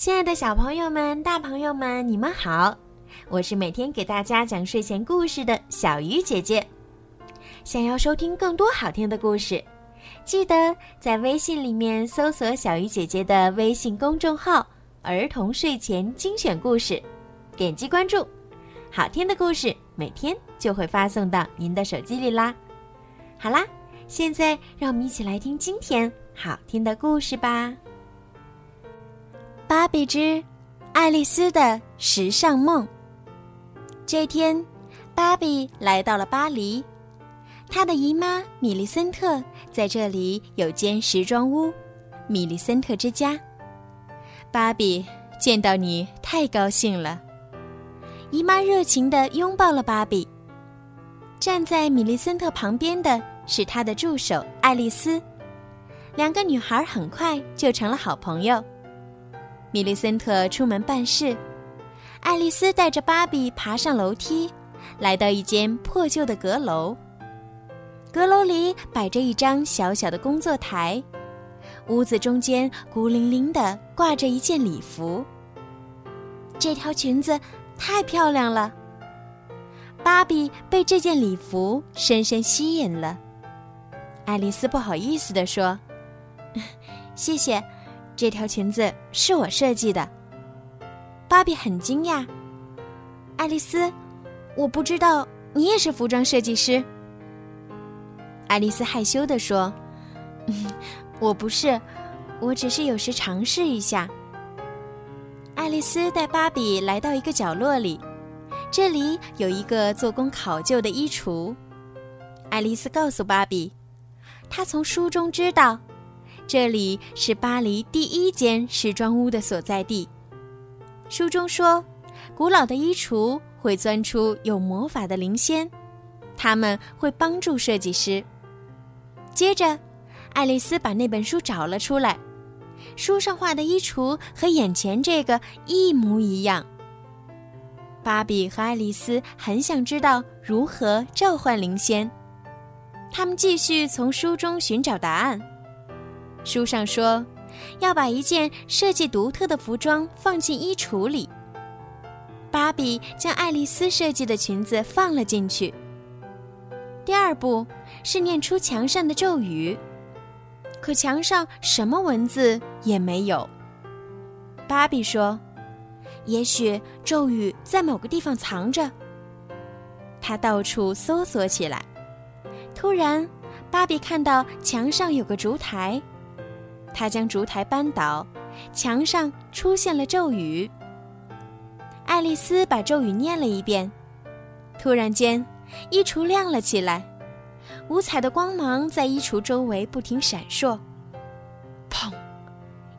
亲爱的小朋友们、大朋友们，你们好！我是每天给大家讲睡前故事的小鱼姐姐。想要收听更多好听的故事，记得在微信里面搜索“小鱼姐姐”的微信公众号“儿童睡前精选故事”，点击关注，好听的故事每天就会发送到您的手机里啦。好啦，现在让我们一起来听今天好听的故事吧。芭比之爱丽丝的时尚梦。这天，芭比来到了巴黎，她的姨妈米莉森特在这里有间时装屋——米莉森特之家。芭比见到你太高兴了，姨妈热情地拥抱了芭比。站在米莉森特旁边的是她的助手爱丽丝，两个女孩很快就成了好朋友。米莉森特出门办事，爱丽丝带着芭比爬上楼梯，来到一间破旧的阁楼。阁楼里摆着一张小小的工作台，屋子中间孤零零的挂着一件礼服。这条裙子太漂亮了，芭比被这件礼服深深吸引了。爱丽丝不好意思地说：“谢谢。”这条裙子是我设计的。芭比很惊讶。爱丽丝，我不知道你也是服装设计师。爱丽丝害羞地说：“ 我不是，我只是有时尝试一下。”爱丽丝带芭比来到一个角落里，这里有一个做工考究的衣橱。爱丽丝告诉芭比，她从书中知道。这里是巴黎第一间时装屋的所在地。书中说，古老的衣橱会钻出有魔法的灵仙，他们会帮助设计师。接着，爱丽丝把那本书找了出来，书上画的衣橱和眼前这个一模一样。芭比和爱丽丝很想知道如何召唤灵仙，他们继续从书中寻找答案。书上说，要把一件设计独特的服装放进衣橱里。芭比将爱丽丝设计的裙子放了进去。第二步是念出墙上的咒语，可墙上什么文字也没有。芭比说：“也许咒语在某个地方藏着。”她到处搜索起来。突然，芭比看到墙上有个烛台。他将烛台扳倒，墙上出现了咒语。爱丽丝把咒语念了一遍，突然间，衣橱亮了起来，五彩的光芒在衣橱周围不停闪烁。砰！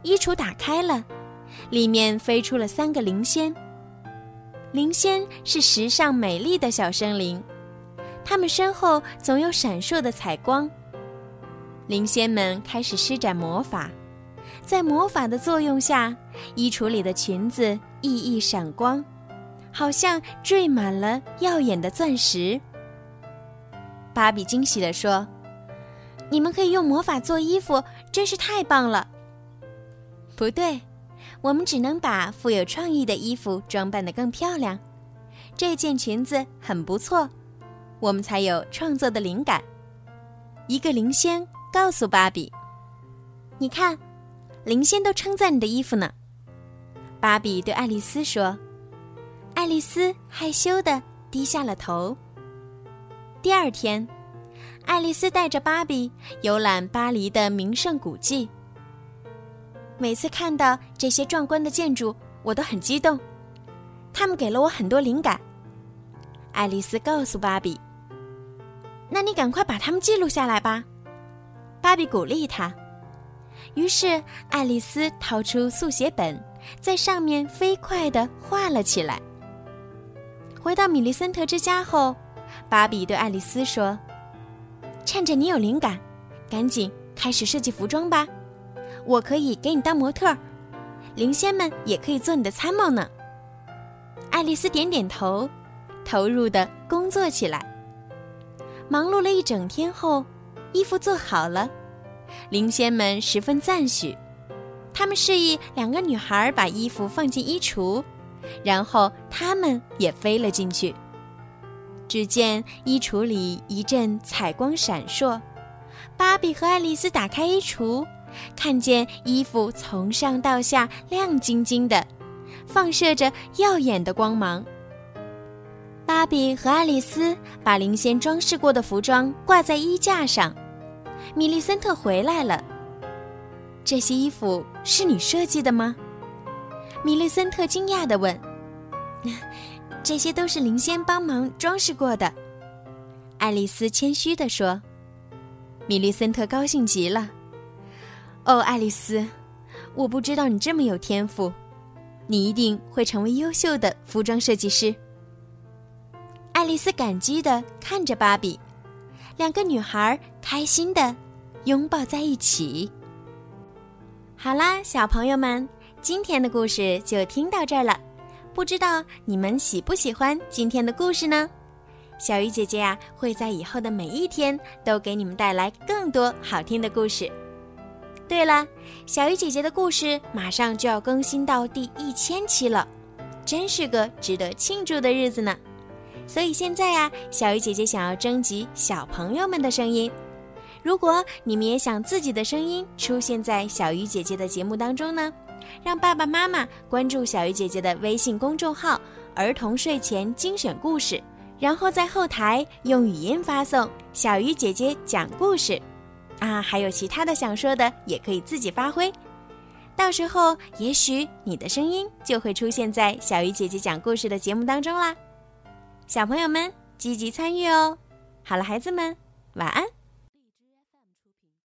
衣橱打开了，里面飞出了三个灵仙。灵仙是时尚美丽的小生灵，它们身后总有闪烁的彩光。灵仙们开始施展魔法，在魔法的作用下，衣橱里的裙子熠熠闪光，好像缀满了耀眼的钻石。芭比惊喜地说：“你们可以用魔法做衣服，真是太棒了！”不对，我们只能把富有创意的衣服装扮得更漂亮。这件裙子很不错，我们才有创作的灵感。一个灵仙。告诉芭比：“你看，灵仙都称赞你的衣服呢。”芭比对爱丽丝说：“爱丽丝害羞的低下了头。”第二天，爱丽丝带着芭比游览巴黎的名胜古迹。每次看到这些壮观的建筑，我都很激动，他们给了我很多灵感。爱丽丝告诉芭比：“那你赶快把它们记录下来吧。”芭比鼓励他，于是爱丽丝掏出速写本，在上面飞快地画了起来。回到米莉森特之家后，芭比对爱丽丝说：“趁着你有灵感，赶紧开始设计服装吧！我可以给你当模特，灵仙们也可以做你的参谋呢。”爱丽丝点点头，投入地工作起来。忙碌了一整天后。衣服做好了，灵仙们十分赞许，他们示意两个女孩把衣服放进衣橱，然后他们也飞了进去。只见衣橱里一阵彩光闪烁，芭比和爱丽丝打开衣橱，看见衣服从上到下亮晶晶的，放射着耀眼的光芒。芭比和爱丽丝把灵仙装饰过的服装挂在衣架上。米莉森特回来了。这些衣服是你设计的吗？米莉森特惊讶地问。这些都是灵仙帮忙装饰过的，爱丽丝谦虚地说。米莉森特高兴极了。哦，爱丽丝，我不知道你这么有天赋，你一定会成为优秀的服装设计师。爱丽丝感激地看着芭比，两个女孩开心的拥抱在一起。好啦，小朋友们，今天的故事就听到这儿了。不知道你们喜不喜欢今天的故事呢？小鱼姐姐呀，会在以后的每一天都给你们带来更多好听的故事。对了，小鱼姐姐的故事马上就要更新到第一千期了，真是个值得庆祝的日子呢。所以现在呀，小鱼姐姐想要征集小朋友们的声音。如果你们也想自己的声音出现在小鱼姐姐的节目当中呢？让爸爸妈妈关注小鱼姐姐的微信公众号“儿童睡前精选故事”，然后在后台用语音发送“小鱼姐姐讲故事”，啊，还有其他的想说的也可以自己发挥。到时候也许你的声音就会出现在小鱼姐姐讲故事的节目当中啦。小朋友们积极参与哦！好了，孩子们，晚安。